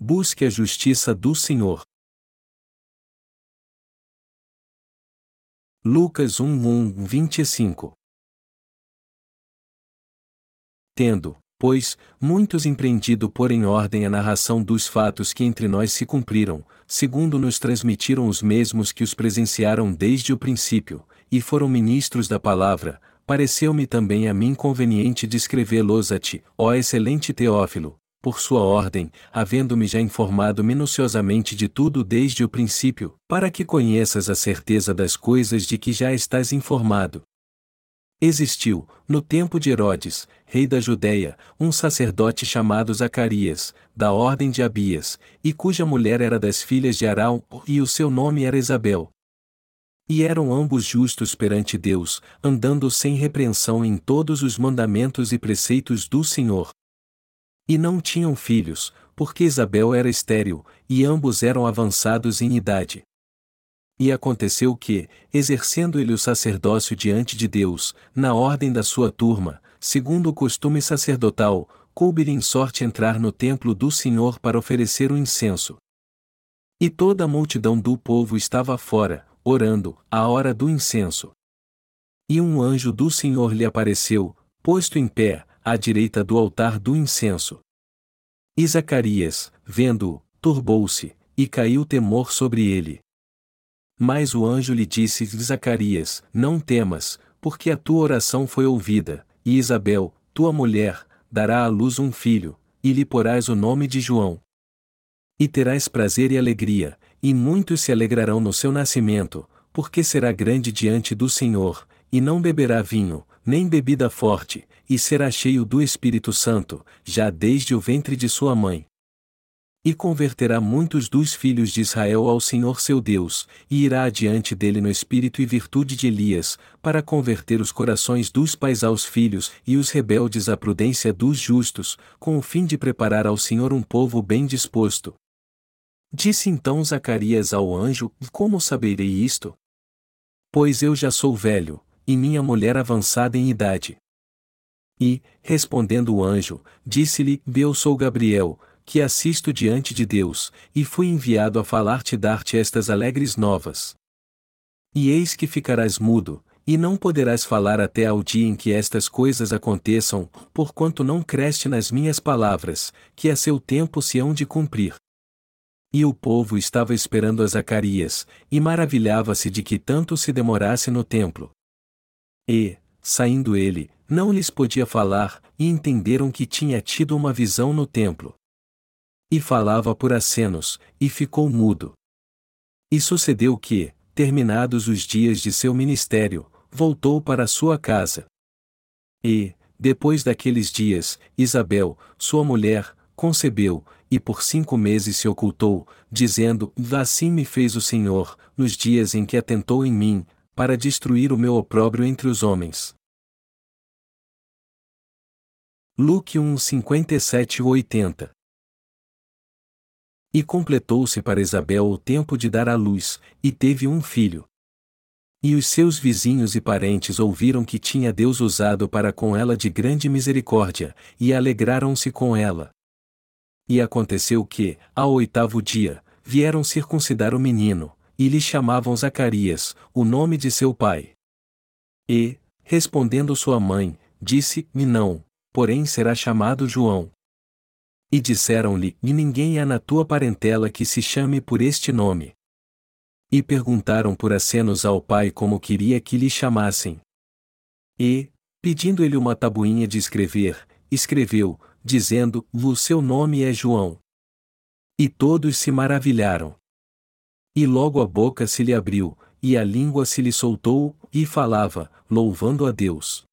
Busque a justiça do Senhor. Lucas 1, 1, 25 Tendo, pois, muitos empreendido pôr em ordem a narração dos fatos que entre nós se cumpriram, segundo nos transmitiram os mesmos que os presenciaram desde o princípio, e foram ministros da palavra, pareceu-me também a mim conveniente descrevê-los a ti, ó excelente Teófilo, por sua ordem, havendo-me já informado minuciosamente de tudo desde o princípio, para que conheças a certeza das coisas de que já estás informado. Existiu, no tempo de Herodes, rei da Judéia, um sacerdote chamado Zacarias, da ordem de Abias, e cuja mulher era das filhas de Arão, e o seu nome era Isabel. E eram ambos justos perante Deus, andando sem repreensão em todos os mandamentos e preceitos do Senhor. E não tinham filhos, porque Isabel era estéril, e ambos eram avançados em idade. E aconteceu que, exercendo ele o sacerdócio diante de Deus, na ordem da sua turma, segundo o costume sacerdotal, coube-lhe em sorte entrar no templo do Senhor para oferecer o incenso. E toda a multidão do povo estava fora, orando, à hora do incenso. E um anjo do Senhor lhe apareceu, posto em pé, à direita do altar do incenso. E Zacarias, vendo-o, turbou-se, e caiu temor sobre ele. Mas o anjo lhe disse: Zacarias, não temas, porque a tua oração foi ouvida, e Isabel, tua mulher, dará à luz um filho, e lhe porás o nome de João. E terás prazer e alegria, e muitos se alegrarão no seu nascimento, porque será grande diante do Senhor, e não beberá vinho, nem bebida forte, e será cheio do Espírito Santo, já desde o ventre de sua mãe. E converterá muitos dos filhos de Israel ao Senhor seu Deus, e irá adiante dele no espírito e virtude de Elias, para converter os corações dos pais aos filhos e os rebeldes à prudência dos justos, com o fim de preparar ao Senhor um povo bem disposto. Disse então Zacarias ao anjo: Como saberei isto? Pois eu já sou velho, e minha mulher avançada em idade. E, respondendo o anjo, disse-lhe: Eu sou Gabriel, que assisto diante de Deus, e fui enviado a falar-te e dar-te estas alegres novas. E eis que ficarás mudo, e não poderás falar até ao dia em que estas coisas aconteçam, porquanto não creste nas minhas palavras, que a seu tempo se hão de cumprir. E o povo estava esperando a Zacarias, e maravilhava-se de que tanto se demorasse no templo. E, saindo ele, não lhes podia falar, e entenderam que tinha tido uma visão no templo. E falava por acenos, e ficou mudo. E sucedeu que, terminados os dias de seu ministério, voltou para sua casa. E, depois daqueles dias, Isabel, sua mulher, concebeu, e por cinco meses se ocultou, dizendo: Assim me fez o Senhor, nos dias em que atentou em mim, para destruir o meu opróbrio entre os homens. Luke 1 57 80 E completou-se para Isabel o tempo de dar à luz, e teve um filho. E os seus vizinhos e parentes ouviram que tinha Deus usado para com ela de grande misericórdia, e alegraram-se com ela. E aconteceu que, ao oitavo dia, vieram circuncidar o menino, e lhe chamavam Zacarias, o nome de seu pai. E, respondendo sua mãe, disse-me não, porém será chamado João. E disseram-lhe: E ninguém há na tua parentela que se chame por este nome. E perguntaram por acenos ao pai como queria que lhe chamassem. E, pedindo ele uma tabuinha de escrever, escreveu, dizendo: O seu nome é João. E todos se maravilharam. E logo a boca se lhe abriu, e a língua se lhe soltou, e falava, louvando a Deus.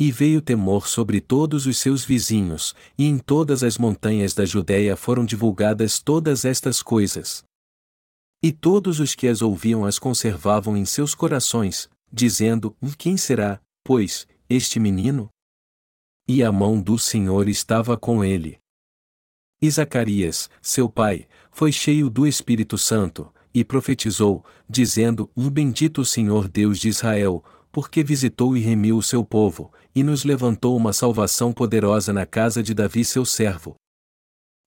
E veio temor sobre todos os seus vizinhos, e em todas as montanhas da Judéia foram divulgadas todas estas coisas. E todos os que as ouviam as conservavam em seus corações, dizendo: Quem será, pois, este menino? E a mão do Senhor estava com ele. E Zacarias, seu pai, foi cheio do Espírito Santo, e profetizou, dizendo: O bendito Senhor Deus de Israel, porque visitou e remiu o seu povo, e nos levantou uma salvação poderosa na casa de Davi seu servo.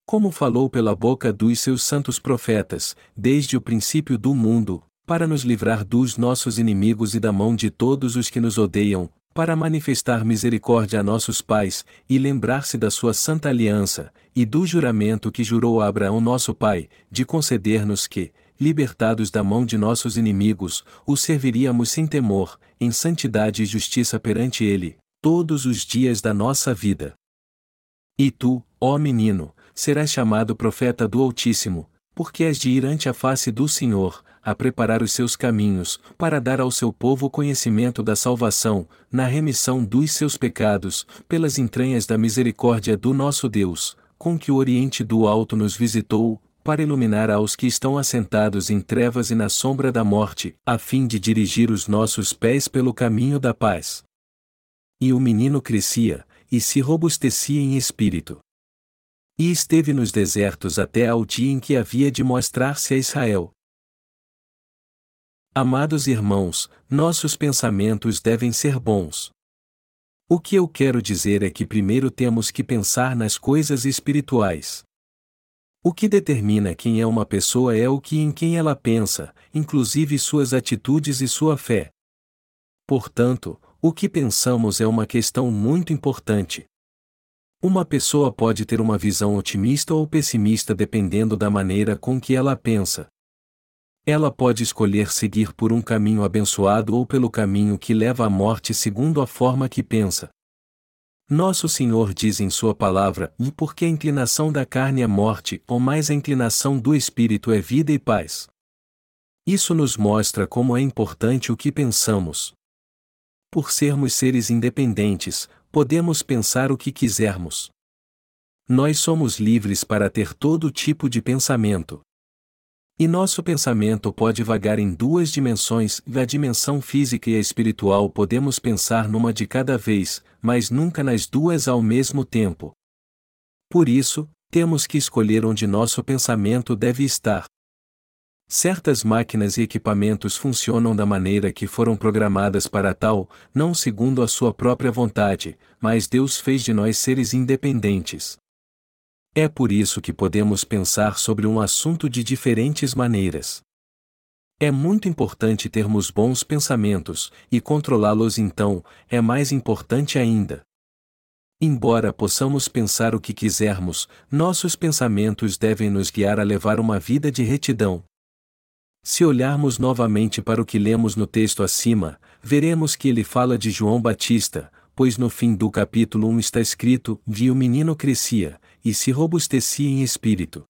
Como falou pela boca dos seus santos profetas, desde o princípio do mundo, para nos livrar dos nossos inimigos e da mão de todos os que nos odeiam, para manifestar misericórdia a nossos pais, e lembrar-se da sua santa aliança, e do juramento que jurou a Abraão nosso pai, de conceder-nos que, libertados da mão de nossos inimigos, o serviríamos sem temor, em santidade e justiça perante ele, todos os dias da nossa vida. E tu, ó menino, serás chamado profeta do Altíssimo, porque és de ir ante a face do Senhor, a preparar os seus caminhos, para dar ao seu povo conhecimento da salvação, na remissão dos seus pecados, pelas entranhas da misericórdia do nosso Deus, com que o Oriente do Alto nos visitou, para iluminar aos que estão assentados em trevas e na sombra da morte, a fim de dirigir os nossos pés pelo caminho da paz. E o menino crescia, e se robustecia em espírito. E esteve nos desertos até ao dia em que havia de mostrar-se a Israel. Amados irmãos, nossos pensamentos devem ser bons. O que eu quero dizer é que primeiro temos que pensar nas coisas espirituais. O que determina quem é uma pessoa é o que em quem ela pensa, inclusive suas atitudes e sua fé. Portanto, o que pensamos é uma questão muito importante. Uma pessoa pode ter uma visão otimista ou pessimista dependendo da maneira com que ela pensa. Ela pode escolher seguir por um caminho abençoado ou pelo caminho que leva à morte segundo a forma que pensa. Nosso Senhor diz em Sua palavra: E porque a inclinação da carne é morte, ou mais a inclinação do espírito é vida e paz. Isso nos mostra como é importante o que pensamos. Por sermos seres independentes, podemos pensar o que quisermos. Nós somos livres para ter todo tipo de pensamento. E nosso pensamento pode vagar em duas dimensões, a dimensão física e a espiritual podemos pensar numa de cada vez, mas nunca nas duas ao mesmo tempo. Por isso, temos que escolher onde nosso pensamento deve estar. Certas máquinas e equipamentos funcionam da maneira que foram programadas para tal, não segundo a sua própria vontade, mas Deus fez de nós seres independentes. É por isso que podemos pensar sobre um assunto de diferentes maneiras. É muito importante termos bons pensamentos, e controlá-los então, é mais importante ainda. Embora possamos pensar o que quisermos, nossos pensamentos devem nos guiar a levar uma vida de retidão, se olharmos novamente para o que lemos no texto acima, veremos que ele fala de João Batista, pois no fim do capítulo 1 está escrito: Vi o menino crescia, e se robustecia em espírito.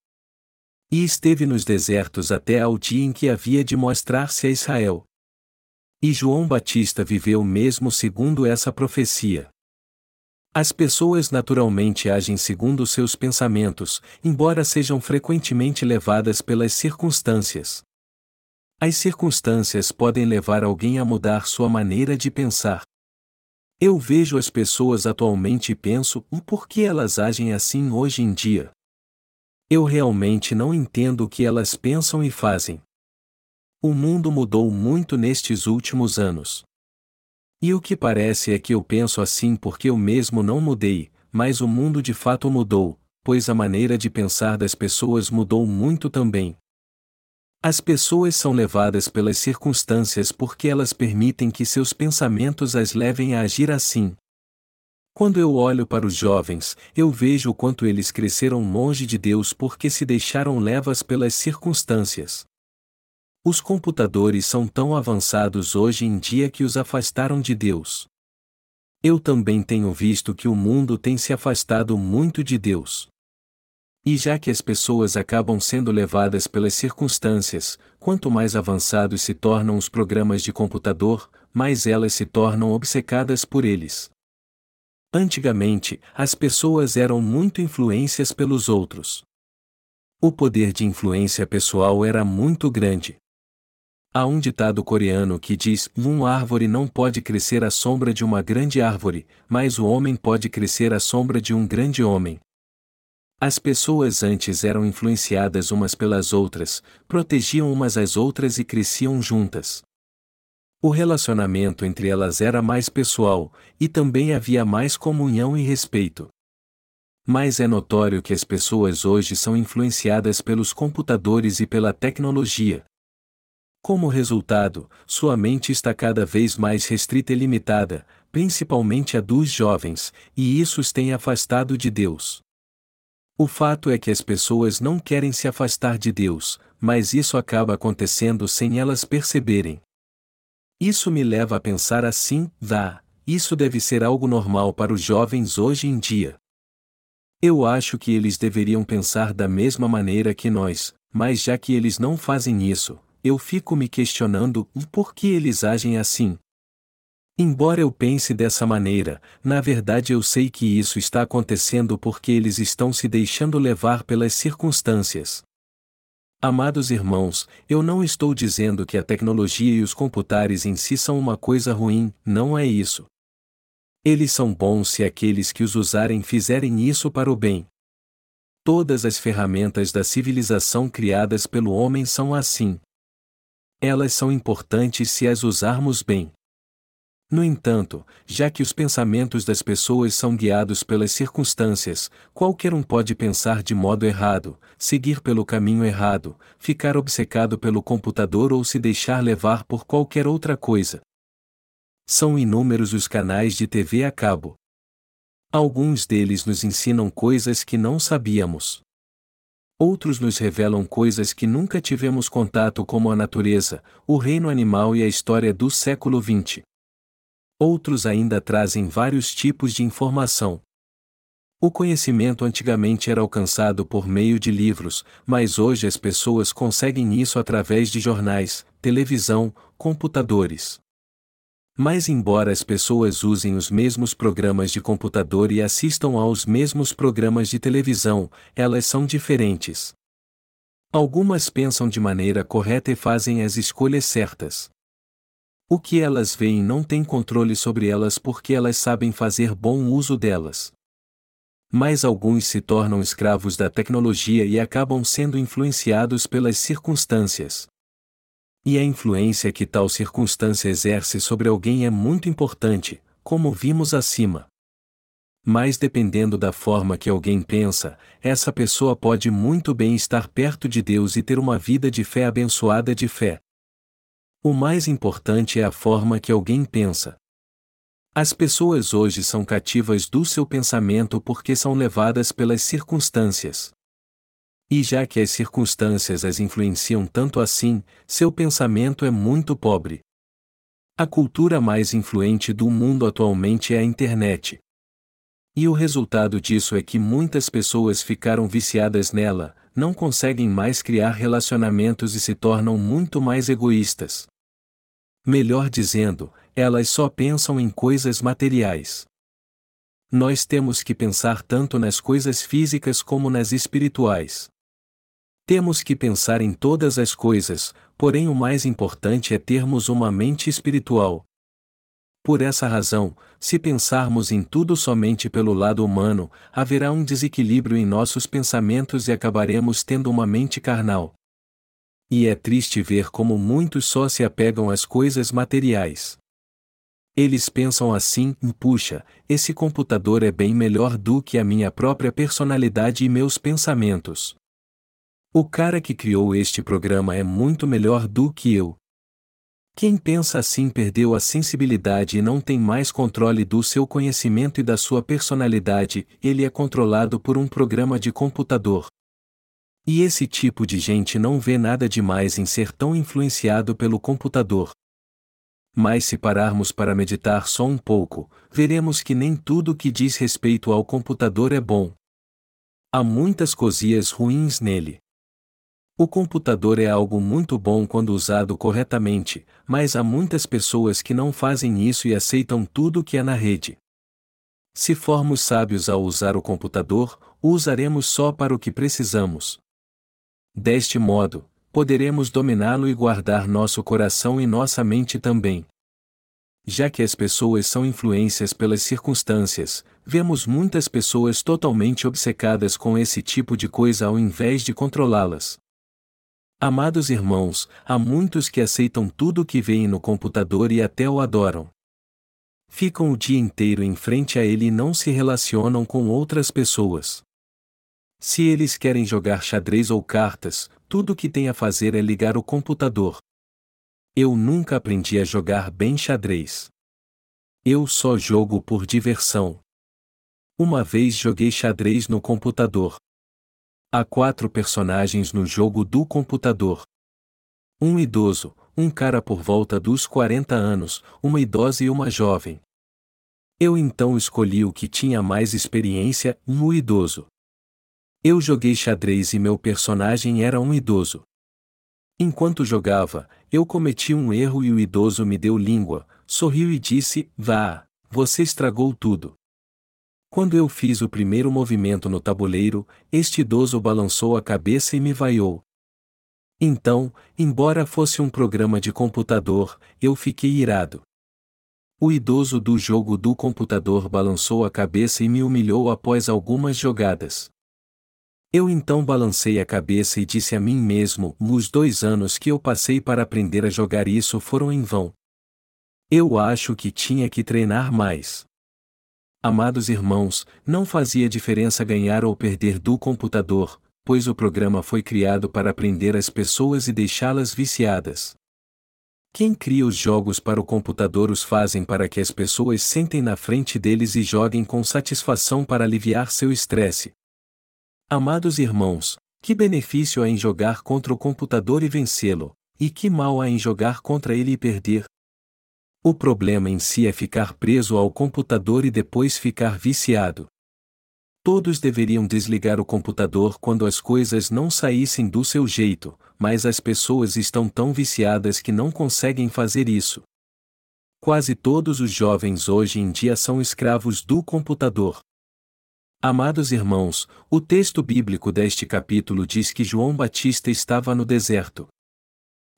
E esteve nos desertos até ao dia em que havia de mostrar-se a Israel. E João Batista viveu mesmo segundo essa profecia. As pessoas naturalmente agem segundo seus pensamentos, embora sejam frequentemente levadas pelas circunstâncias. As circunstâncias podem levar alguém a mudar sua maneira de pensar. Eu vejo as pessoas atualmente e penso o porquê elas agem assim hoje em dia. Eu realmente não entendo o que elas pensam e fazem. O mundo mudou muito nestes últimos anos. E o que parece é que eu penso assim porque eu mesmo não mudei, mas o mundo de fato mudou, pois a maneira de pensar das pessoas mudou muito também. As pessoas são levadas pelas circunstâncias porque elas permitem que seus pensamentos as levem a agir assim. Quando eu olho para os jovens, eu vejo o quanto eles cresceram longe de Deus porque se deixaram levas pelas circunstâncias. Os computadores são tão avançados hoje em dia que os afastaram de Deus. Eu também tenho visto que o mundo tem se afastado muito de Deus. E já que as pessoas acabam sendo levadas pelas circunstâncias, quanto mais avançados se tornam os programas de computador, mais elas se tornam obcecadas por eles. Antigamente, as pessoas eram muito influências pelos outros. O poder de influência pessoal era muito grande. Há um ditado coreano que diz: uma árvore não pode crescer à sombra de uma grande árvore, mas o homem pode crescer à sombra de um grande homem. As pessoas antes eram influenciadas umas pelas outras, protegiam umas às outras e cresciam juntas. O relacionamento entre elas era mais pessoal, e também havia mais comunhão e respeito. Mas é notório que as pessoas hoje são influenciadas pelos computadores e pela tecnologia. Como resultado, sua mente está cada vez mais restrita e limitada, principalmente a dos jovens, e isso os tem afastado de Deus. O fato é que as pessoas não querem se afastar de Deus, mas isso acaba acontecendo sem elas perceberem. Isso me leva a pensar assim: vá, isso deve ser algo normal para os jovens hoje em dia. Eu acho que eles deveriam pensar da mesma maneira que nós, mas já que eles não fazem isso, eu fico me questionando por que eles agem assim. Embora eu pense dessa maneira, na verdade eu sei que isso está acontecendo porque eles estão se deixando levar pelas circunstâncias. Amados irmãos, eu não estou dizendo que a tecnologia e os computares em si são uma coisa ruim, não é isso. Eles são bons se aqueles que os usarem fizerem isso para o bem. Todas as ferramentas da civilização criadas pelo homem são assim. Elas são importantes se as usarmos bem. No entanto, já que os pensamentos das pessoas são guiados pelas circunstâncias, qualquer um pode pensar de modo errado, seguir pelo caminho errado, ficar obcecado pelo computador ou se deixar levar por qualquer outra coisa. São inúmeros os canais de TV a cabo. Alguns deles nos ensinam coisas que não sabíamos. Outros nos revelam coisas que nunca tivemos contato, como a natureza, o reino animal e a história do século XX. Outros ainda trazem vários tipos de informação. O conhecimento antigamente era alcançado por meio de livros, mas hoje as pessoas conseguem isso através de jornais, televisão, computadores. Mas, embora as pessoas usem os mesmos programas de computador e assistam aos mesmos programas de televisão, elas são diferentes. Algumas pensam de maneira correta e fazem as escolhas certas. O que elas veem não tem controle sobre elas porque elas sabem fazer bom uso delas. Mas alguns se tornam escravos da tecnologia e acabam sendo influenciados pelas circunstâncias. E a influência que tal circunstância exerce sobre alguém é muito importante, como vimos acima. Mas dependendo da forma que alguém pensa, essa pessoa pode muito bem estar perto de Deus e ter uma vida de fé abençoada de fé. O mais importante é a forma que alguém pensa. As pessoas hoje são cativas do seu pensamento porque são levadas pelas circunstâncias. E já que as circunstâncias as influenciam tanto assim, seu pensamento é muito pobre. A cultura mais influente do mundo atualmente é a internet. E o resultado disso é que muitas pessoas ficaram viciadas nela, não conseguem mais criar relacionamentos e se tornam muito mais egoístas. Melhor dizendo, elas só pensam em coisas materiais. Nós temos que pensar tanto nas coisas físicas como nas espirituais. Temos que pensar em todas as coisas, porém o mais importante é termos uma mente espiritual. Por essa razão, se pensarmos em tudo somente pelo lado humano, haverá um desequilíbrio em nossos pensamentos e acabaremos tendo uma mente carnal. E é triste ver como muitos só se apegam às coisas materiais. Eles pensam assim: puxa, esse computador é bem melhor do que a minha própria personalidade e meus pensamentos. O cara que criou este programa é muito melhor do que eu. Quem pensa assim perdeu a sensibilidade e não tem mais controle do seu conhecimento e da sua personalidade, ele é controlado por um programa de computador. E esse tipo de gente não vê nada demais em ser tão influenciado pelo computador. Mas se pararmos para meditar só um pouco, veremos que nem tudo que diz respeito ao computador é bom. Há muitas coisias ruins nele. O computador é algo muito bom quando usado corretamente, mas há muitas pessoas que não fazem isso e aceitam tudo que é na rede. Se formos sábios ao usar o computador, o usaremos só para o que precisamos. Deste modo, poderemos dominá-lo e guardar nosso coração e nossa mente também. Já que as pessoas são influências pelas circunstâncias, vemos muitas pessoas totalmente obcecadas com esse tipo de coisa ao invés de controlá-las. Amados irmãos, há muitos que aceitam tudo o que veem no computador e até o adoram. Ficam o dia inteiro em frente a ele e não se relacionam com outras pessoas. Se eles querem jogar xadrez ou cartas, tudo o que tem a fazer é ligar o computador. Eu nunca aprendi a jogar bem xadrez. Eu só jogo por diversão. Uma vez joguei xadrez no computador. Há quatro personagens no jogo do computador. Um idoso, um cara por volta dos 40 anos, uma idosa e uma jovem. Eu então escolhi o que tinha mais experiência, um idoso. Eu joguei xadrez e meu personagem era um idoso. Enquanto jogava, eu cometi um erro e o idoso me deu língua, sorriu e disse: Vá, você estragou tudo. Quando eu fiz o primeiro movimento no tabuleiro, este idoso balançou a cabeça e me vaiou. Então, embora fosse um programa de computador, eu fiquei irado. O idoso do jogo do computador balançou a cabeça e me humilhou após algumas jogadas. Eu então balancei a cabeça e disse a mim mesmo: os dois anos que eu passei para aprender a jogar isso foram em vão. Eu acho que tinha que treinar mais. Amados irmãos, não fazia diferença ganhar ou perder do computador, pois o programa foi criado para aprender as pessoas e deixá-las viciadas. Quem cria os jogos para o computador os fazem para que as pessoas sentem na frente deles e joguem com satisfação para aliviar seu estresse. Amados irmãos, que benefício há em jogar contra o computador e vencê-lo, e que mal há em jogar contra ele e perder? O problema em si é ficar preso ao computador e depois ficar viciado. Todos deveriam desligar o computador quando as coisas não saíssem do seu jeito, mas as pessoas estão tão viciadas que não conseguem fazer isso. Quase todos os jovens hoje em dia são escravos do computador. Amados irmãos, o texto bíblico deste capítulo diz que João Batista estava no deserto.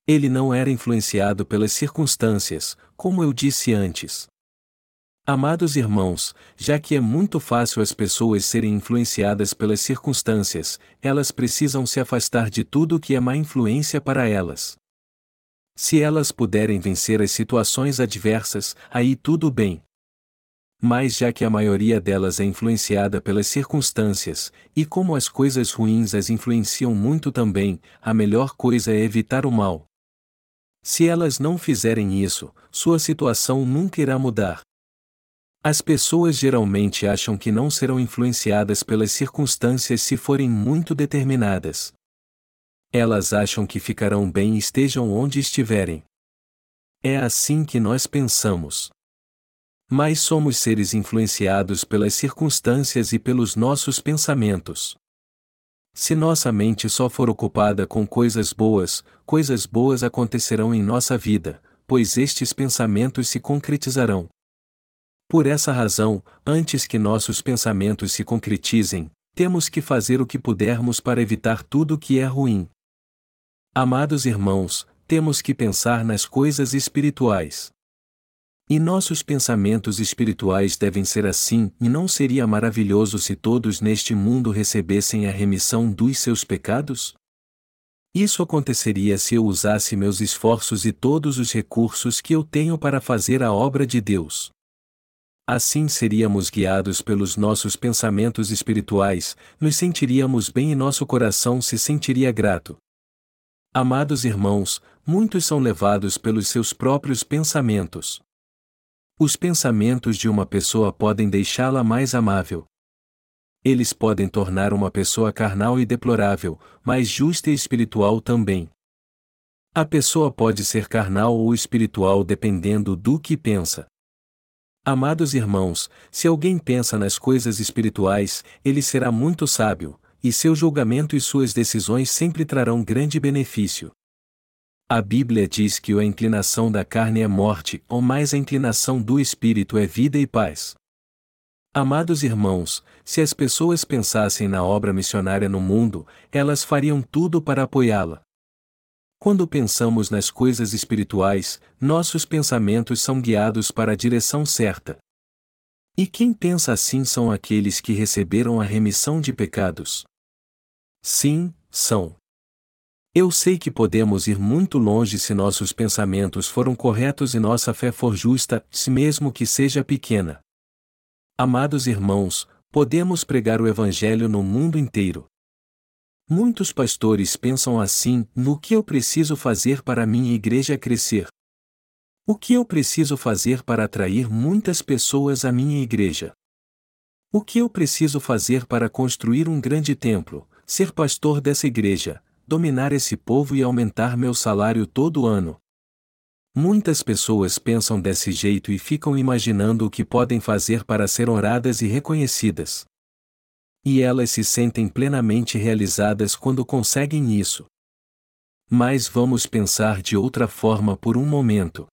Ele não era influenciado pelas circunstâncias, como eu disse antes. Amados irmãos, já que é muito fácil as pessoas serem influenciadas pelas circunstâncias, elas precisam se afastar de tudo que é má influência para elas. Se elas puderem vencer as situações adversas, aí tudo bem. Mas já que a maioria delas é influenciada pelas circunstâncias, e como as coisas ruins as influenciam muito também, a melhor coisa é evitar o mal. Se elas não fizerem isso, sua situação nunca irá mudar. As pessoas geralmente acham que não serão influenciadas pelas circunstâncias se forem muito determinadas. Elas acham que ficarão bem estejam onde estiverem. É assim que nós pensamos. Mas somos seres influenciados pelas circunstâncias e pelos nossos pensamentos. Se nossa mente só for ocupada com coisas boas, coisas boas acontecerão em nossa vida, pois estes pensamentos se concretizarão. Por essa razão, antes que nossos pensamentos se concretizem, temos que fazer o que pudermos para evitar tudo o que é ruim. Amados irmãos, temos que pensar nas coisas espirituais. E nossos pensamentos espirituais devem ser assim, e não seria maravilhoso se todos neste mundo recebessem a remissão dos seus pecados? Isso aconteceria se eu usasse meus esforços e todos os recursos que eu tenho para fazer a obra de Deus. Assim seríamos guiados pelos nossos pensamentos espirituais, nos sentiríamos bem e nosso coração se sentiria grato. Amados irmãos, muitos são levados pelos seus próprios pensamentos. Os pensamentos de uma pessoa podem deixá-la mais amável. Eles podem tornar uma pessoa carnal e deplorável, mas justa e espiritual também. A pessoa pode ser carnal ou espiritual dependendo do que pensa. Amados irmãos, se alguém pensa nas coisas espirituais, ele será muito sábio, e seu julgamento e suas decisões sempre trarão grande benefício. A Bíblia diz que a inclinação da carne é morte, ou mais a inclinação do espírito é vida e paz. Amados irmãos, se as pessoas pensassem na obra missionária no mundo, elas fariam tudo para apoiá-la. Quando pensamos nas coisas espirituais, nossos pensamentos são guiados para a direção certa. E quem pensa assim são aqueles que receberam a remissão de pecados. Sim, são. Eu sei que podemos ir muito longe se nossos pensamentos foram corretos e nossa fé for justa, se mesmo que seja pequena. Amados irmãos, podemos pregar o Evangelho no mundo inteiro. Muitos pastores pensam assim: no que eu preciso fazer para minha igreja crescer? O que eu preciso fazer para atrair muitas pessoas à minha igreja? O que eu preciso fazer para construir um grande templo, ser pastor dessa igreja, dominar esse povo e aumentar meu salário todo ano? Muitas pessoas pensam desse jeito e ficam imaginando o que podem fazer para ser honradas e reconhecidas. E elas se sentem plenamente realizadas quando conseguem isso. Mas vamos pensar de outra forma por um momento.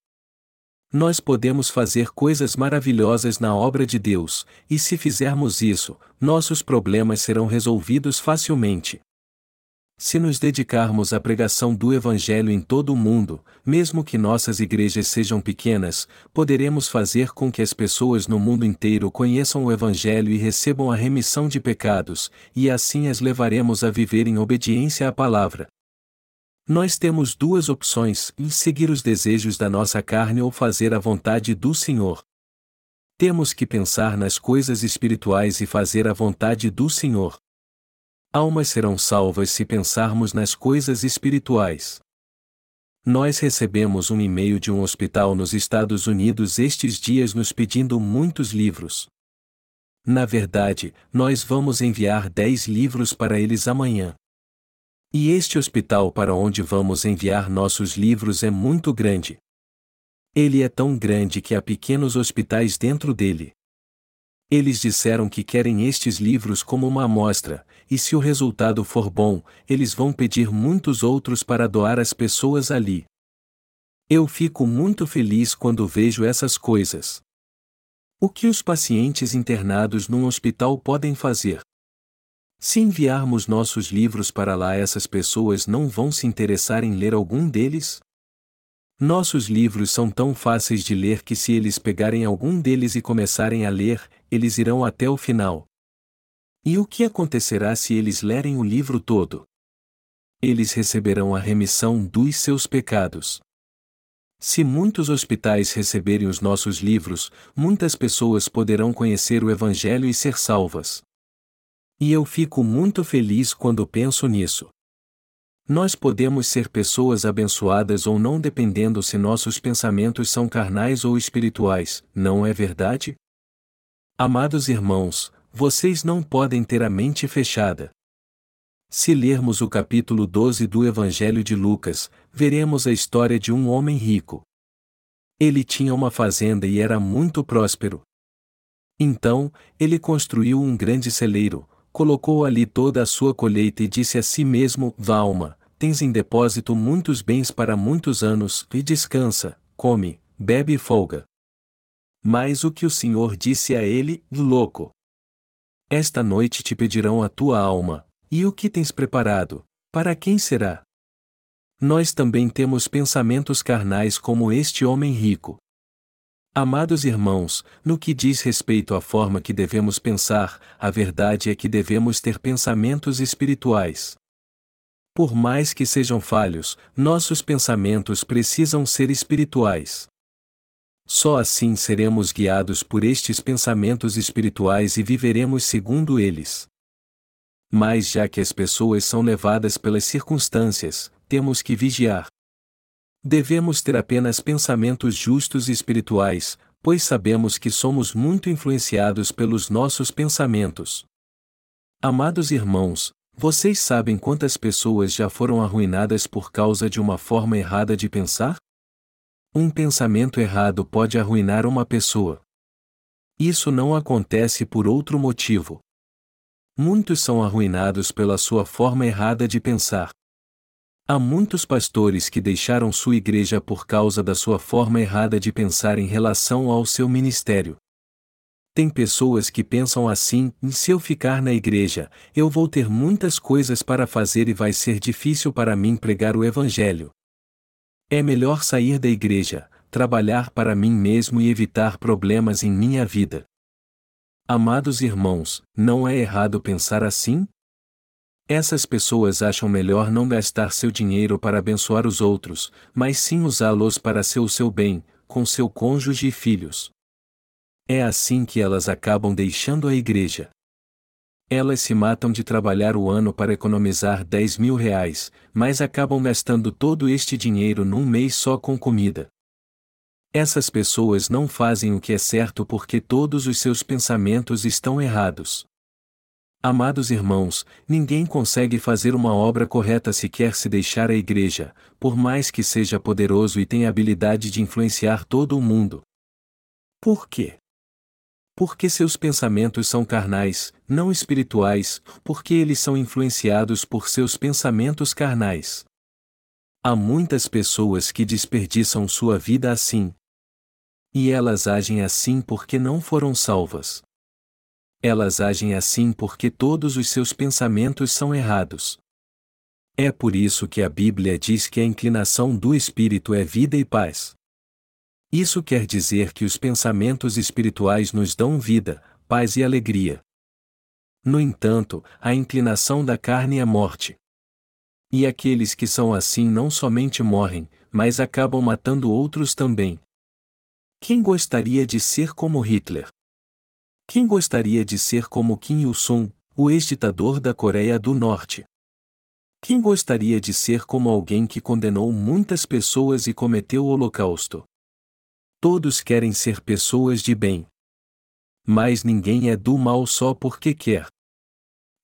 Nós podemos fazer coisas maravilhosas na obra de Deus, e se fizermos isso, nossos problemas serão resolvidos facilmente. Se nos dedicarmos à pregação do Evangelho em todo o mundo, mesmo que nossas igrejas sejam pequenas, poderemos fazer com que as pessoas no mundo inteiro conheçam o Evangelho e recebam a remissão de pecados, e assim as levaremos a viver em obediência à palavra. Nós temos duas opções: seguir os desejos da nossa carne ou fazer a vontade do Senhor. Temos que pensar nas coisas espirituais e fazer a vontade do Senhor. Almas serão salvas se pensarmos nas coisas espirituais. Nós recebemos um e-mail de um hospital nos Estados Unidos estes dias nos pedindo muitos livros. Na verdade, nós vamos enviar 10 livros para eles amanhã. E este hospital para onde vamos enviar nossos livros é muito grande. Ele é tão grande que há pequenos hospitais dentro dele. Eles disseram que querem estes livros como uma amostra, e se o resultado for bom, eles vão pedir muitos outros para doar às pessoas ali. Eu fico muito feliz quando vejo essas coisas. O que os pacientes internados num hospital podem fazer? Se enviarmos nossos livros para lá, essas pessoas não vão se interessar em ler algum deles? Nossos livros são tão fáceis de ler que se eles pegarem algum deles e começarem a ler, eles irão até o final. E o que acontecerá se eles lerem o livro todo? Eles receberão a remissão dos seus pecados. Se muitos hospitais receberem os nossos livros, muitas pessoas poderão conhecer o Evangelho e ser salvas. E eu fico muito feliz quando penso nisso. Nós podemos ser pessoas abençoadas ou não dependendo se nossos pensamentos são carnais ou espirituais, não é verdade? Amados irmãos, vocês não podem ter a mente fechada. Se lermos o capítulo 12 do Evangelho de Lucas, veremos a história de um homem rico. Ele tinha uma fazenda e era muito próspero. Então, ele construiu um grande celeiro, colocou ali toda a sua colheita e disse a si mesmo: Valma, tens em depósito muitos bens para muitos anos, e descansa, come, bebe e folga. Mas o que o Senhor disse a ele, louco? Esta noite te pedirão a tua alma, e o que tens preparado? Para quem será? Nós também temos pensamentos carnais como este homem rico. Amados irmãos, no que diz respeito à forma que devemos pensar, a verdade é que devemos ter pensamentos espirituais. Por mais que sejam falhos, nossos pensamentos precisam ser espirituais. Só assim seremos guiados por estes pensamentos espirituais e viveremos segundo eles. Mas já que as pessoas são levadas pelas circunstâncias, temos que vigiar. Devemos ter apenas pensamentos justos e espirituais, pois sabemos que somos muito influenciados pelos nossos pensamentos. Amados irmãos, vocês sabem quantas pessoas já foram arruinadas por causa de uma forma errada de pensar? Um pensamento errado pode arruinar uma pessoa. Isso não acontece por outro motivo. Muitos são arruinados pela sua forma errada de pensar. Há muitos pastores que deixaram sua igreja por causa da sua forma errada de pensar em relação ao seu ministério. Tem pessoas que pensam assim: se eu ficar na igreja, eu vou ter muitas coisas para fazer e vai ser difícil para mim pregar o Evangelho. É melhor sair da igreja, trabalhar para mim mesmo e evitar problemas em minha vida. Amados irmãos, não é errado pensar assim? Essas pessoas acham melhor não gastar seu dinheiro para abençoar os outros, mas sim usá-los para seu seu bem, com seu cônjuge e filhos. É assim que elas acabam deixando a igreja. Elas se matam de trabalhar o ano para economizar 10 mil reais, mas acabam gastando todo este dinheiro num mês só com comida. Essas pessoas não fazem o que é certo porque todos os seus pensamentos estão errados. Amados irmãos, ninguém consegue fazer uma obra correta se quer se deixar a igreja, por mais que seja poderoso e tenha habilidade de influenciar todo o mundo. Por quê? Porque seus pensamentos são carnais, não espirituais, porque eles são influenciados por seus pensamentos carnais. Há muitas pessoas que desperdiçam sua vida assim. E elas agem assim porque não foram salvas. Elas agem assim porque todos os seus pensamentos são errados. É por isso que a Bíblia diz que a inclinação do espírito é vida e paz. Isso quer dizer que os pensamentos espirituais nos dão vida, paz e alegria. No entanto, a inclinação da carne é morte. E aqueles que são assim não somente morrem, mas acabam matando outros também. Quem gostaria de ser como Hitler? Quem gostaria de ser como Kim Il-sung, o ex-ditador da Coreia do Norte? Quem gostaria de ser como alguém que condenou muitas pessoas e cometeu o Holocausto? Todos querem ser pessoas de bem. Mas ninguém é do mal só porque quer.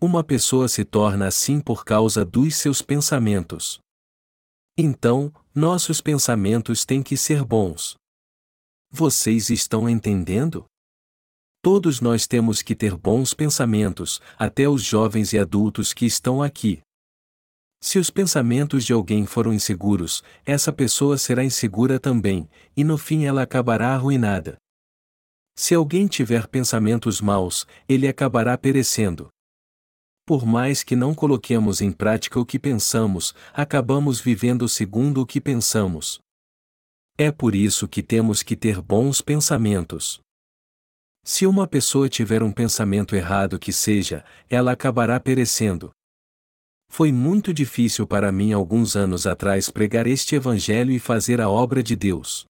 Uma pessoa se torna assim por causa dos seus pensamentos. Então, nossos pensamentos têm que ser bons. Vocês estão entendendo? Todos nós temos que ter bons pensamentos, até os jovens e adultos que estão aqui. Se os pensamentos de alguém foram inseguros, essa pessoa será insegura também, e no fim ela acabará arruinada. Se alguém tiver pensamentos maus, ele acabará perecendo. Por mais que não coloquemos em prática o que pensamos, acabamos vivendo segundo o que pensamos. É por isso que temos que ter bons pensamentos. Se uma pessoa tiver um pensamento errado que seja, ela acabará perecendo. Foi muito difícil para mim alguns anos atrás pregar este evangelho e fazer a obra de Deus.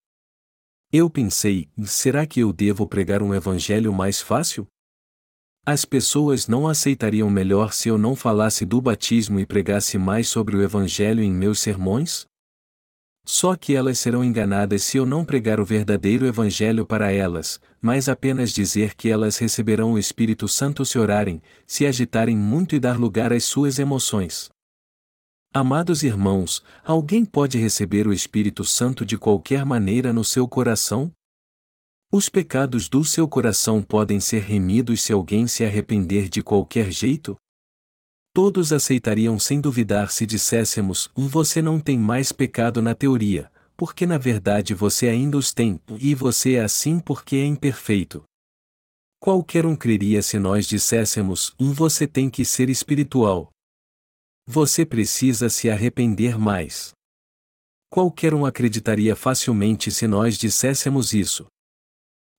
Eu pensei, será que eu devo pregar um evangelho mais fácil? As pessoas não aceitariam melhor se eu não falasse do batismo e pregasse mais sobre o evangelho em meus sermões? Só que elas serão enganadas se eu não pregar o verdadeiro Evangelho para elas, mas apenas dizer que elas receberão o Espírito Santo se orarem, se agitarem muito e dar lugar às suas emoções. Amados irmãos, alguém pode receber o Espírito Santo de qualquer maneira no seu coração? Os pecados do seu coração podem ser remidos se alguém se arrepender de qualquer jeito? Todos aceitariam sem duvidar se disséssemos: você não tem mais pecado na teoria, porque na verdade você ainda os tem, e você é assim porque é imperfeito. Qualquer um creria se nós disséssemos: você tem que ser espiritual. Você precisa se arrepender mais. Qualquer um acreditaria facilmente se nós disséssemos isso.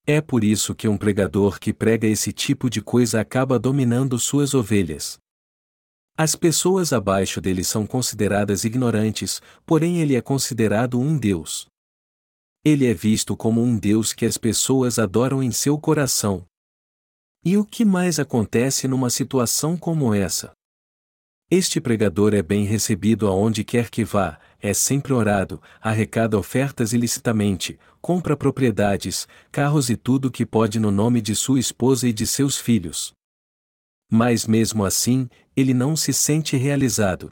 É por isso que um pregador que prega esse tipo de coisa acaba dominando suas ovelhas. As pessoas abaixo dele são consideradas ignorantes, porém ele é considerado um Deus. Ele é visto como um Deus que as pessoas adoram em seu coração. E o que mais acontece numa situação como essa? Este pregador é bem recebido aonde quer que vá, é sempre orado, arrecada ofertas ilicitamente, compra propriedades, carros e tudo que pode no nome de sua esposa e de seus filhos. Mas mesmo assim, ele não se sente realizado.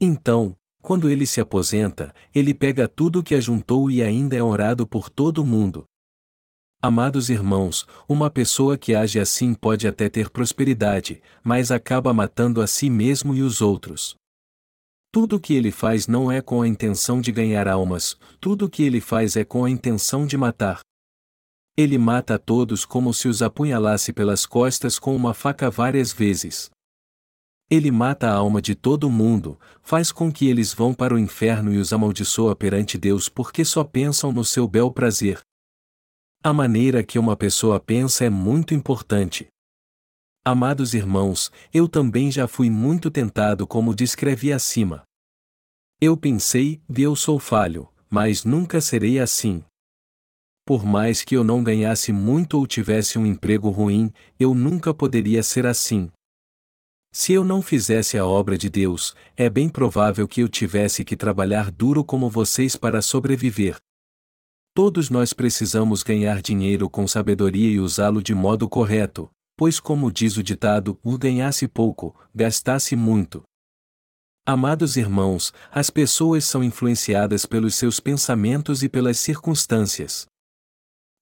Então, quando ele se aposenta, ele pega tudo o que ajuntou e ainda é orado por todo mundo. Amados irmãos, uma pessoa que age assim pode até ter prosperidade, mas acaba matando a si mesmo e os outros. Tudo o que ele faz não é com a intenção de ganhar almas, tudo o que ele faz é com a intenção de matar. Ele mata a todos como se os apunhalasse pelas costas com uma faca várias vezes. Ele mata a alma de todo mundo, faz com que eles vão para o inferno e os amaldiçoa perante Deus porque só pensam no seu bel prazer. A maneira que uma pessoa pensa é muito importante. Amados irmãos, eu também já fui muito tentado como descrevi acima. Eu pensei, eu sou falho, mas nunca serei assim. Por mais que eu não ganhasse muito ou tivesse um emprego ruim, eu nunca poderia ser assim. Se eu não fizesse a obra de Deus, é bem provável que eu tivesse que trabalhar duro como vocês para sobreviver. Todos nós precisamos ganhar dinheiro com sabedoria e usá-lo de modo correto, pois, como diz o ditado, o ganhasse pouco, gastasse muito. Amados irmãos, as pessoas são influenciadas pelos seus pensamentos e pelas circunstâncias.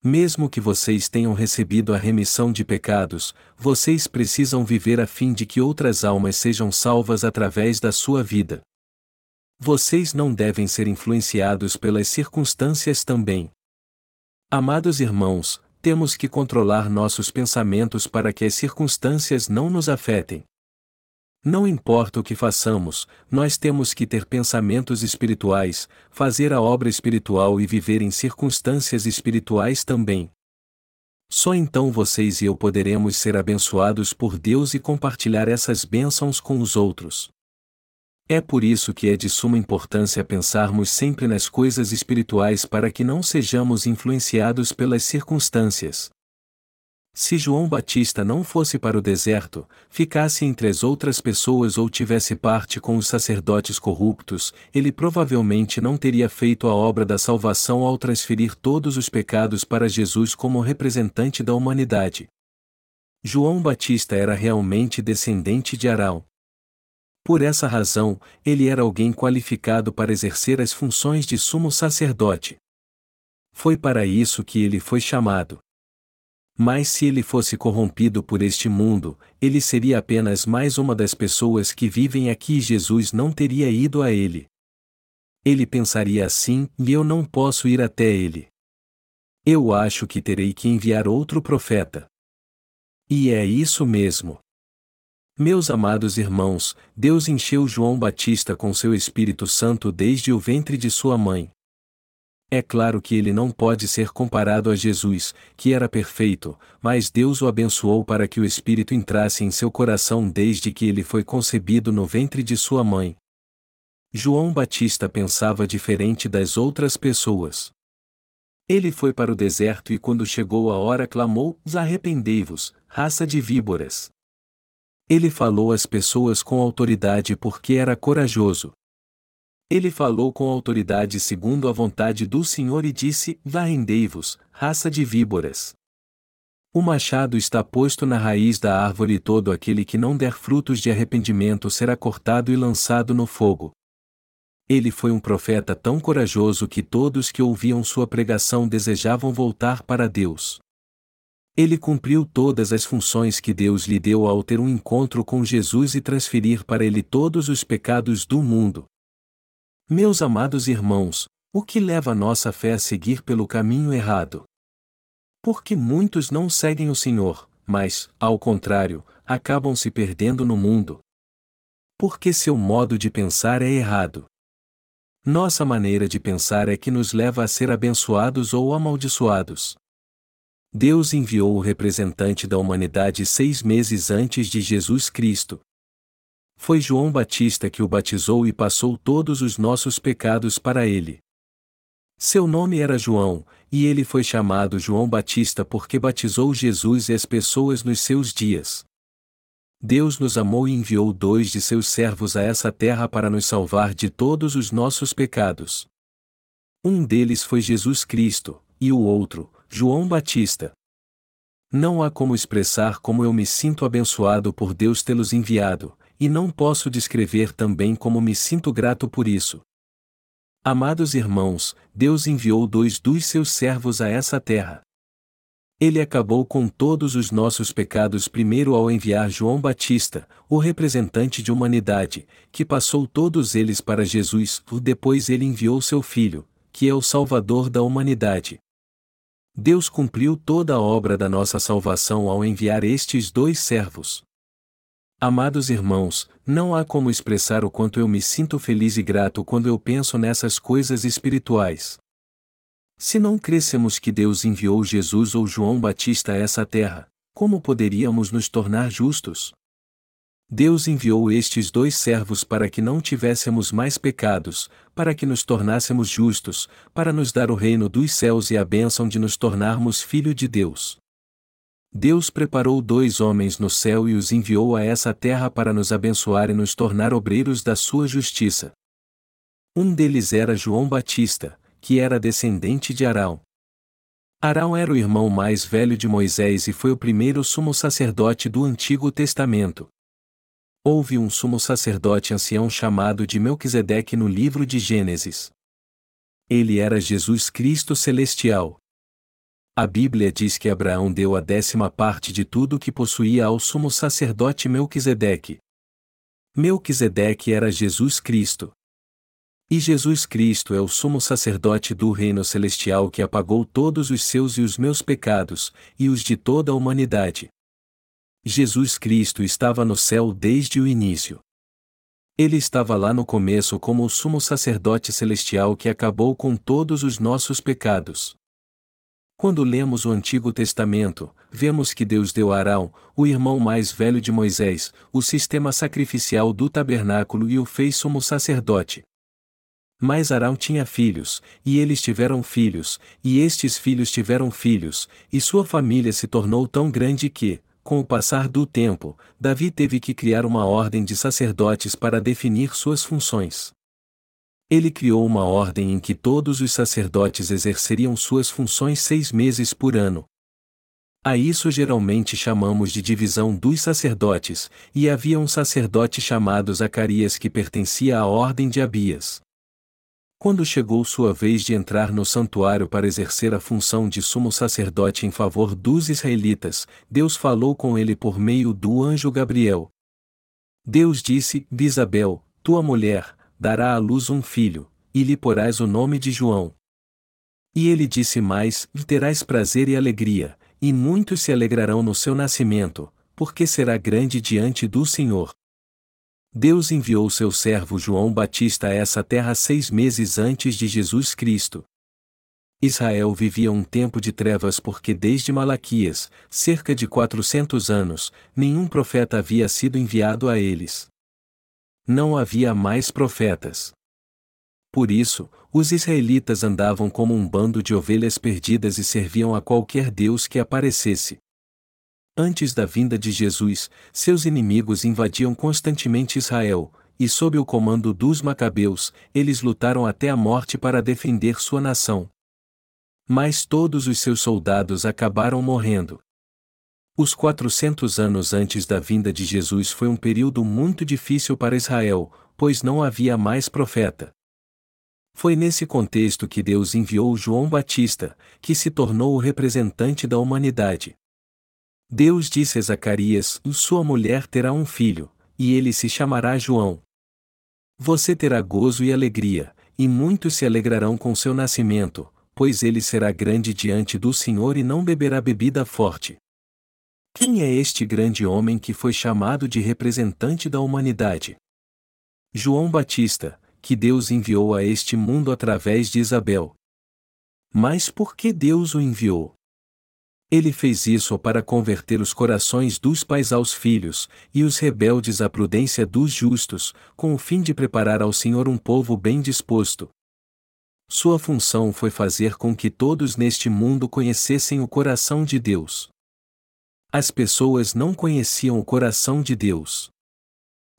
Mesmo que vocês tenham recebido a remissão de pecados, vocês precisam viver a fim de que outras almas sejam salvas através da sua vida. Vocês não devem ser influenciados pelas circunstâncias também. Amados irmãos, temos que controlar nossos pensamentos para que as circunstâncias não nos afetem. Não importa o que façamos, nós temos que ter pensamentos espirituais, fazer a obra espiritual e viver em circunstâncias espirituais também. Só então vocês e eu poderemos ser abençoados por Deus e compartilhar essas bênçãos com os outros. É por isso que é de suma importância pensarmos sempre nas coisas espirituais para que não sejamos influenciados pelas circunstâncias. Se João Batista não fosse para o deserto, ficasse entre as outras pessoas ou tivesse parte com os sacerdotes corruptos, ele provavelmente não teria feito a obra da salvação ao transferir todos os pecados para Jesus como representante da humanidade. João Batista era realmente descendente de Arão. Por essa razão, ele era alguém qualificado para exercer as funções de sumo sacerdote. Foi para isso que ele foi chamado. Mas se ele fosse corrompido por este mundo, ele seria apenas mais uma das pessoas que vivem aqui e Jesus não teria ido a ele. Ele pensaria assim: e eu não posso ir até ele. Eu acho que terei que enviar outro profeta. E é isso mesmo. Meus amados irmãos, Deus encheu João Batista com seu Espírito Santo desde o ventre de sua mãe. É claro que ele não pode ser comparado a Jesus, que era perfeito, mas Deus o abençoou para que o Espírito entrasse em seu coração desde que ele foi concebido no ventre de sua mãe. João Batista pensava diferente das outras pessoas. Ele foi para o deserto e quando chegou a hora clamou: Arrependei-vos, raça de víboras. Ele falou às pessoas com autoridade porque era corajoso. Ele falou com autoridade segundo a vontade do Senhor e disse: Varrendei-vos, raça de víboras. O machado está posto na raiz da árvore e todo aquele que não der frutos de arrependimento será cortado e lançado no fogo. Ele foi um profeta tão corajoso que todos que ouviam sua pregação desejavam voltar para Deus. Ele cumpriu todas as funções que Deus lhe deu ao ter um encontro com Jesus e transferir para ele todos os pecados do mundo. Meus amados irmãos, o que leva nossa fé a seguir pelo caminho errado? Porque muitos não seguem o Senhor, mas, ao contrário, acabam se perdendo no mundo. Porque seu modo de pensar é errado. Nossa maneira de pensar é que nos leva a ser abençoados ou amaldiçoados. Deus enviou o representante da humanidade seis meses antes de Jesus Cristo. Foi João Batista que o batizou e passou todos os nossos pecados para ele. Seu nome era João, e ele foi chamado João Batista porque batizou Jesus e as pessoas nos seus dias. Deus nos amou e enviou dois de seus servos a essa terra para nos salvar de todos os nossos pecados. Um deles foi Jesus Cristo, e o outro, João Batista. Não há como expressar como eu me sinto abençoado por Deus tê-los enviado, e não posso descrever também como me sinto grato por isso. Amados irmãos, Deus enviou dois dos seus servos a essa terra. Ele acabou com todos os nossos pecados primeiro ao enviar João Batista, o representante de humanidade, que passou todos eles para Jesus, depois ele enviou seu Filho, que é o Salvador da humanidade. Deus cumpriu toda a obra da nossa salvação ao enviar estes dois servos. Amados irmãos, não há como expressar o quanto eu me sinto feliz e grato quando eu penso nessas coisas espirituais. Se não crêssemos que Deus enviou Jesus ou João Batista a essa terra, como poderíamos nos tornar justos? Deus enviou estes dois servos para que não tivéssemos mais pecados, para que nos tornássemos justos, para nos dar o reino dos céus e a bênção de nos tornarmos filho de Deus. Deus preparou dois homens no céu e os enviou a essa terra para nos abençoar e nos tornar obreiros da sua justiça. Um deles era João Batista, que era descendente de Arão. Arão era o irmão mais velho de Moisés e foi o primeiro sumo sacerdote do Antigo Testamento. Houve um sumo sacerdote ancião chamado de Melquisedeque no livro de Gênesis. Ele era Jesus Cristo celestial. A Bíblia diz que Abraão deu a décima parte de tudo o que possuía ao sumo sacerdote Melquisedeque. Melquisedeque era Jesus Cristo. E Jesus Cristo é o sumo sacerdote do reino celestial que apagou todos os seus e os meus pecados, e os de toda a humanidade. Jesus Cristo estava no céu desde o início. Ele estava lá no começo como o sumo sacerdote celestial que acabou com todos os nossos pecados. Quando lemos o Antigo Testamento, vemos que Deus deu a Arão, o irmão mais velho de Moisés, o sistema sacrificial do tabernáculo e o fez sumo sacerdote. Mas Arão tinha filhos, e eles tiveram filhos, e estes filhos tiveram filhos, e sua família se tornou tão grande que, com o passar do tempo, Davi teve que criar uma ordem de sacerdotes para definir suas funções. Ele criou uma ordem em que todos os sacerdotes exerceriam suas funções seis meses por ano. A isso geralmente chamamos de divisão dos sacerdotes, e havia um sacerdote chamado Zacarias que pertencia à ordem de Abias. Quando chegou sua vez de entrar no santuário para exercer a função de sumo sacerdote em favor dos israelitas, Deus falou com ele por meio do anjo Gabriel. Deus disse: Isabel, tua mulher, dará à luz um filho, e lhe porás o nome de João. E ele disse mais: Terás prazer e alegria, e muitos se alegrarão no seu nascimento, porque será grande diante do Senhor. Deus enviou seu servo João Batista a essa terra seis meses antes de Jesus Cristo. Israel vivia um tempo de trevas porque desde Malaquias, cerca de 400 anos, nenhum profeta havia sido enviado a eles. Não havia mais profetas. Por isso, os israelitas andavam como um bando de ovelhas perdidas e serviam a qualquer Deus que aparecesse. Antes da vinda de Jesus, seus inimigos invadiam constantemente Israel, e sob o comando dos Macabeus, eles lutaram até a morte para defender sua nação. Mas todos os seus soldados acabaram morrendo. Os 400 anos antes da vinda de Jesus foi um período muito difícil para Israel, pois não havia mais profeta. Foi nesse contexto que Deus enviou João Batista, que se tornou o representante da humanidade. Deus disse a Zacarias: Sua mulher terá um filho, e ele se chamará João. Você terá gozo e alegria, e muitos se alegrarão com seu nascimento, pois ele será grande diante do Senhor e não beberá bebida forte. Quem é este grande homem que foi chamado de representante da humanidade? João Batista, que Deus enviou a este mundo através de Isabel. Mas por que Deus o enviou? Ele fez isso para converter os corações dos pais aos filhos, e os rebeldes à prudência dos justos, com o fim de preparar ao Senhor um povo bem disposto. Sua função foi fazer com que todos neste mundo conhecessem o coração de Deus. As pessoas não conheciam o coração de Deus.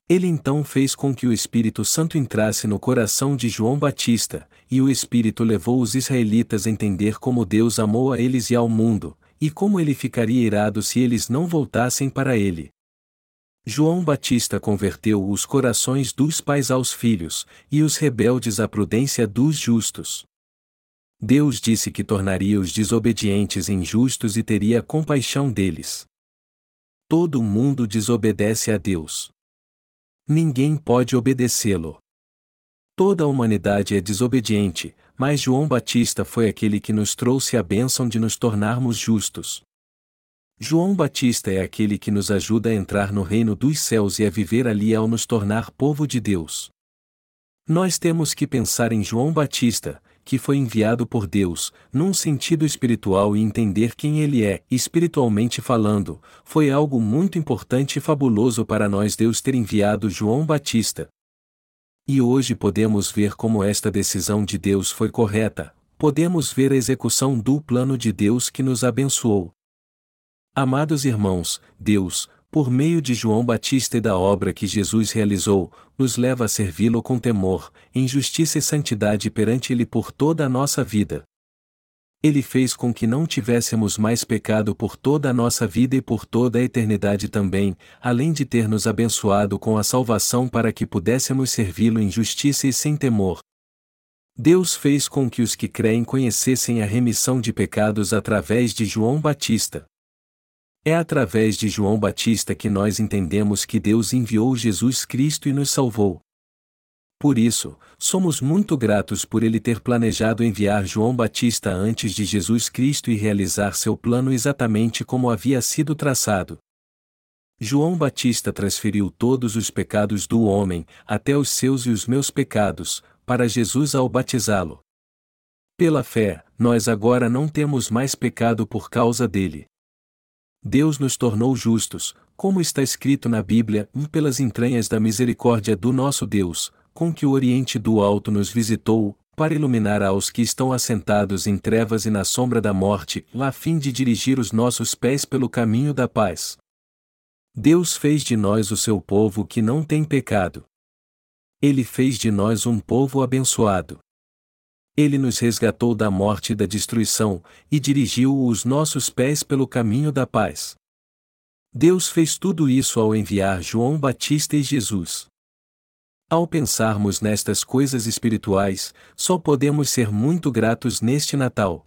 Ele então fez com que o Espírito Santo entrasse no coração de João Batista, e o Espírito levou os israelitas a entender como Deus amou a eles e ao mundo, e como ele ficaria irado se eles não voltassem para ele. João Batista converteu os corações dos pais aos filhos, e os rebeldes à prudência dos justos. Deus disse que tornaria os desobedientes injustos e teria compaixão deles. Todo mundo desobedece a Deus. Ninguém pode obedecê-lo. Toda a humanidade é desobediente, mas João Batista foi aquele que nos trouxe a bênção de nos tornarmos justos. João Batista é aquele que nos ajuda a entrar no reino dos céus e a viver ali ao nos tornar povo de Deus. Nós temos que pensar em João Batista, que foi enviado por Deus, num sentido espiritual e entender quem ele é, espiritualmente falando, foi algo muito importante e fabuloso para nós Deus ter enviado João Batista. E hoje podemos ver como esta decisão de Deus foi correta, podemos ver a execução do plano de Deus que nos abençoou. Amados irmãos, Deus, por meio de João Batista e da obra que Jesus realizou, nos leva a servi-lo com temor, em justiça e santidade perante Ele por toda a nossa vida. Ele fez com que não tivéssemos mais pecado por toda a nossa vida e por toda a eternidade também, além de ter nos abençoado com a salvação para que pudéssemos servi-lo em justiça e sem temor. Deus fez com que os que creem conhecessem a remissão de pecados através de João Batista. É através de João Batista que nós entendemos que Deus enviou Jesus Cristo e nos salvou. Por isso, somos muito gratos por ele ter planejado enviar João Batista antes de Jesus Cristo e realizar seu plano exatamente como havia sido traçado. João Batista transferiu todos os pecados do homem, até os seus e os meus pecados, para Jesus ao batizá-lo. Pela fé, nós agora não temos mais pecado por causa dele. Deus nos tornou justos, como está escrito na Bíblia, pelas entranhas da misericórdia do nosso Deus, com que o Oriente do Alto nos visitou, para iluminar aos que estão assentados em trevas e na sombra da morte, a fim de dirigir os nossos pés pelo caminho da paz. Deus fez de nós o seu povo que não tem pecado. Ele fez de nós um povo abençoado. Ele nos resgatou da morte e da destruição, e dirigiu os nossos pés pelo caminho da paz. Deus fez tudo isso ao enviar João Batista e Jesus. Ao pensarmos nestas coisas espirituais, só podemos ser muito gratos neste Natal.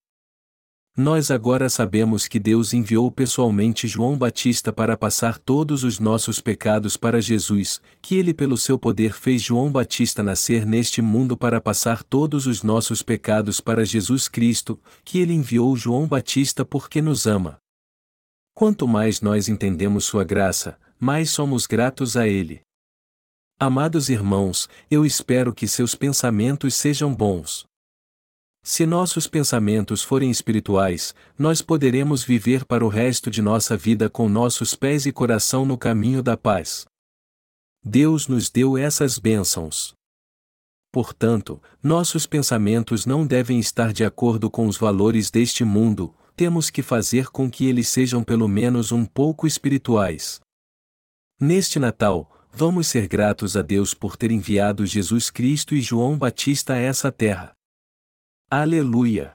Nós agora sabemos que Deus enviou pessoalmente João Batista para passar todos os nossos pecados para Jesus, que ele pelo seu poder fez João Batista nascer neste mundo para passar todos os nossos pecados para Jesus Cristo, que ele enviou João Batista porque nos ama. Quanto mais nós entendemos sua graça, mais somos gratos a ele. Amados irmãos, eu espero que seus pensamentos sejam bons. Se nossos pensamentos forem espirituais, nós poderemos viver para o resto de nossa vida com nossos pés e coração no caminho da paz. Deus nos deu essas bênçãos. Portanto, nossos pensamentos não devem estar de acordo com os valores deste mundo, temos que fazer com que eles sejam pelo menos um pouco espirituais. Neste Natal, vamos ser gratos a Deus por ter enviado Jesus Cristo e João Batista a essa terra. Aleluia!